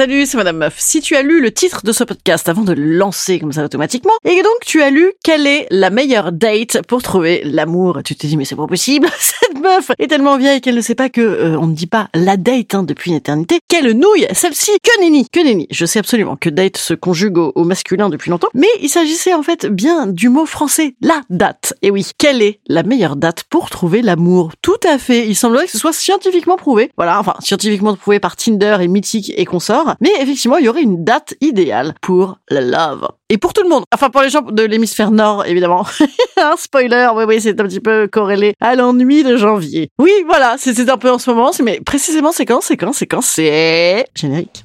Salut, c'est Madame Meuf. Si tu as lu le titre de ce podcast avant de le lancer comme ça automatiquement, et donc tu as lu quelle est la meilleure date pour trouver l'amour, tu te dis mais c'est pas possible, cette meuf est tellement vieille qu'elle ne sait pas que euh, on ne dit pas la date hein, depuis une éternité. Quelle nouille, celle-ci, que nenni, que nenni. Je sais absolument que date se conjugue au, au masculin depuis longtemps, mais il s'agissait en fait bien du mot français, la date. Et oui, quelle est la meilleure date pour trouver l'amour? Tout à fait. Il semblerait que ce soit scientifiquement prouvé. Voilà, enfin scientifiquement prouvé par Tinder et Mythique et consorts mais effectivement, il y aurait une date idéale pour la love. Et pour tout le monde. Enfin, pour les gens de l'hémisphère nord, évidemment. un spoiler, oui, oui, c'est un petit peu corrélé à l'ennui de janvier. Oui, voilà, c'est un peu en ce moment, mais précisément, c'est quand, c'est quand, c'est quand, c'est... Générique.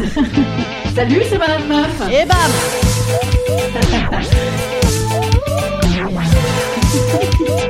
Salut, c'est Madame Meuf. Et bam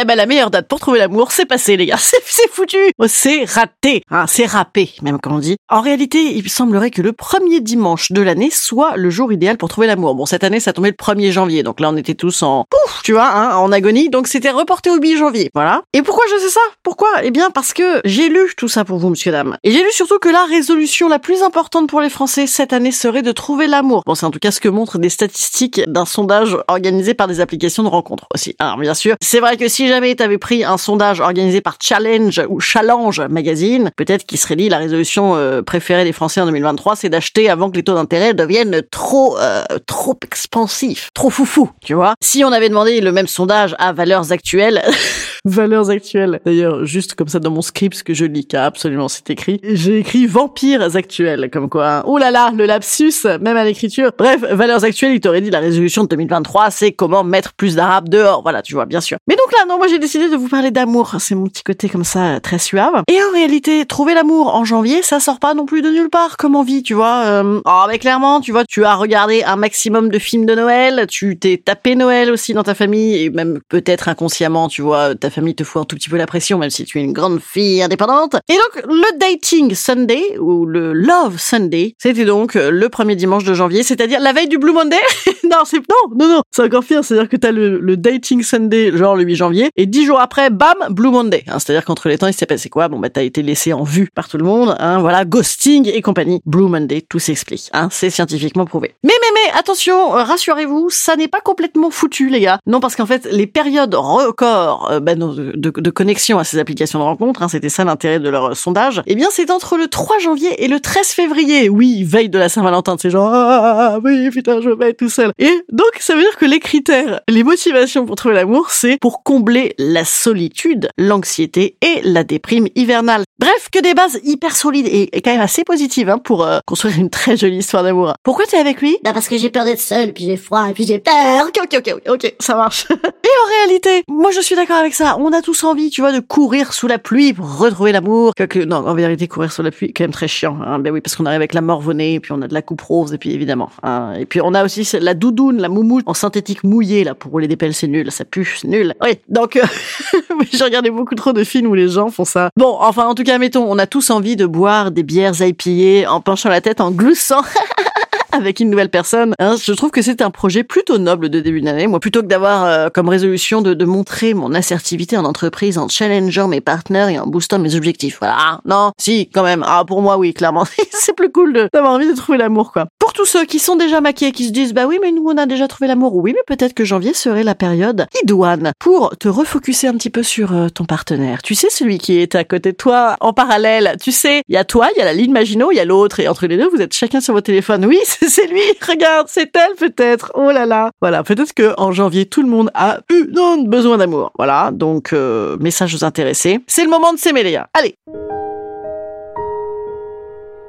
Eh ben la meilleure date pour trouver l'amour, c'est passé les gars, c'est foutu, oh, c'est raté, hein, c'est râpé même comme on dit. En réalité, il semblerait que le premier dimanche de l'année soit le jour idéal pour trouver l'amour. Bon cette année ça tombait le 1er janvier, donc là on était tous en pouf, tu vois, hein, en agonie, donc c'était reporté au 8 janvier, voilà. Et pourquoi je sais ça? Pourquoi? Eh bien parce que j'ai lu tout ça pour vous, monsieur dame, et j'ai lu surtout que la résolution la plus importante pour les Français cette année serait de trouver l'amour. Bon c'est en tout cas ce que montrent des statistiques d'un sondage organisé par des applications de rencontres aussi. Alors bien sûr, c'est vrai que si jamais tu pris un sondage organisé par Challenge ou Challenge Magazine, peut-être qu'il serait dit la résolution euh, préférée des Français en 2023, c'est d'acheter avant que les taux d'intérêt deviennent trop euh, trop expansifs, trop foufou, tu vois. Si on avait demandé le même sondage à valeurs actuelles, valeurs actuelles. D'ailleurs, juste comme ça dans mon script que je lis, car absolument c'est écrit, j'ai écrit vampires actuels, comme quoi. Hein. Oh là là, le lapsus, même à l'écriture. Bref, valeurs actuelles, il t'aurait dit la résolution de 2023, c'est comment mettre plus d'arabes dehors. Voilà, tu vois, bien sûr. Mais donc là, non, moi j'ai décidé de vous parler d'amour. C'est mon petit côté comme ça, très suave. Et en réalité, trouver l'amour en janvier, ça sort pas non plus de nulle part comme envie, tu vois. Euh... Oh, mais clairement, tu vois, tu as regardé un maximum de films de Noël, tu t'es tapé Noël aussi dans ta famille, et même peut-être inconsciemment, tu vois, ta famille te fout un tout petit peu la pression, même si tu es une grande fille indépendante. Et donc, le Dating Sunday, ou le Love Sunday, c'était donc le premier dimanche de janvier, c'est-à-dire la veille du Blue Monday? non, c'est, non, non, non, c'est encore pire, c'est-à-dire que t'as le, le Dating Sunday, genre le 8 janvier, et dix jours après, bam, Blue Monday. Hein, c'est-à-dire qu'entre les temps, il s'est passé quoi? Bon, bah, t'as été laissé en vue par tout le monde, hein, voilà, ghosting et compagnie. Blue Monday, tout s'explique, hein, c'est scientifiquement prouvé. Mais, mais, mais, attention, euh, rassurez-vous, ça n'est pas complètement foutu, les gars. Non, parce qu'en fait, les périodes records, euh, bah, de, de, connexion à ces applications de rencontres, hein, c'était ça l'intérêt de leur sondage, eh bien, c'est entre le 3 janvier et le 13 février. Oui, veille de la Saint-Valentin, c'est genre, ah, oui, putain, je vais être tout seul. Et donc, ça veut dire que les critères, les motivations pour trouver l'amour, c'est pour combler la solitude, l'anxiété et la déprime hivernale. Bref, que des bases hyper solides et, et quand même assez positives hein, pour euh, construire une très jolie histoire d'amour. Pourquoi t'es avec lui? Bah parce que j'ai peur d'être seule, puis j'ai froid, et puis j'ai peur. Ok, ok, ok, ok, ça marche. et en réalité, moi je suis d'accord avec ça. On a tous envie, tu vois, de courir sous la pluie pour retrouver l'amour. Non, en vérité, courir sous la pluie, quand même très chiant. Hein. Ben oui, parce qu'on arrive avec la morvonnée, et puis on a de la coupe rose, et puis évidemment. Hein. Et puis on a aussi la doudoune, la moumoute en synthétique mouillée là pour rouler des pelles, c'est nul, ça pue, c'est nul. Oui, donc euh, j'ai regardé beaucoup trop de films où les gens font ça. Bon, enfin en tout cas, mettons, on a tous envie de boire des bières IPA en penchant la tête, en gloussant. avec une nouvelle personne. Hein, je trouve que c'est un projet plutôt noble de début d'année. Moi, plutôt que d'avoir euh, comme résolution de, de, montrer mon assertivité en entreprise en challengeant mes partenaires et en boostant mes objectifs. Voilà. Non, si, quand même. Ah, pour moi, oui, clairement. c'est plus cool d'avoir envie de trouver l'amour, quoi. Pour tous ceux qui sont déjà maquillés, qui se disent, bah oui, mais nous, on a déjà trouvé l'amour. Oui, mais peut-être que janvier serait la période idoine pour te refocuser un petit peu sur euh, ton partenaire. Tu sais, celui qui est à côté de toi en parallèle. Tu sais, il y a toi, il y a la ligne Maginot, il y a l'autre, et entre les deux, vous êtes chacun sur votre téléphone. Oui, c'est lui. Regarde, c'est elle peut-être. Oh là là. Voilà, peut-être que en janvier, tout le monde a eu non, besoin d'amour. Voilà, donc euh, message aux intéressés. C'est le moment de s'aimer les gars. Allez.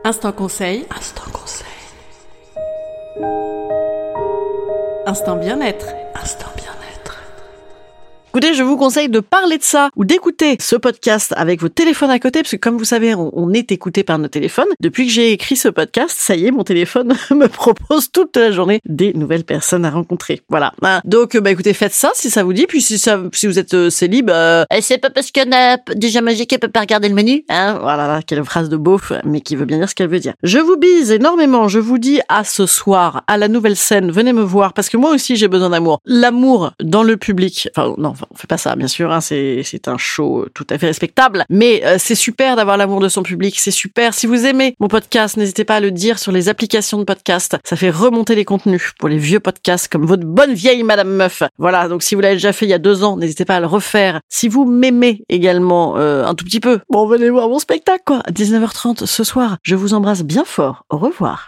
Instant conseil. Instant conseil. Instant bien-être. Instant Écoutez, je vous conseille de parler de ça ou d'écouter ce podcast avec votre téléphone à côté, parce que comme vous savez, on, est écouté par nos téléphones. Depuis que j'ai écrit ce podcast, ça y est, mon téléphone me propose toute la journée des nouvelles personnes à rencontrer. Voilà. Hein. Donc, bah écoutez, faites ça si ça vous dit. Puis si ça, si vous êtes euh, célib, euh... c'est pas parce qu'on a déjà magique qu'elle peut pas regarder le menu, hein. Voilà, quelle phrase de beauf, mais qui veut bien dire ce qu'elle veut dire. Je vous bise énormément. Je vous dis à ce soir, à la nouvelle scène. Venez me voir parce que moi aussi j'ai besoin d'amour. L'amour dans le public. Enfin, non, on fait pas ça, bien sûr. Hein, c'est c'est un show tout à fait respectable, mais euh, c'est super d'avoir l'amour de son public. C'est super. Si vous aimez mon podcast, n'hésitez pas à le dire sur les applications de podcast. Ça fait remonter les contenus pour les vieux podcasts comme votre bonne vieille Madame Meuf. Voilà. Donc si vous l'avez déjà fait il y a deux ans, n'hésitez pas à le refaire. Si vous m'aimez également euh, un tout petit peu, bon venez voir mon spectacle quoi. À 19h30 ce soir. Je vous embrasse bien fort. Au revoir.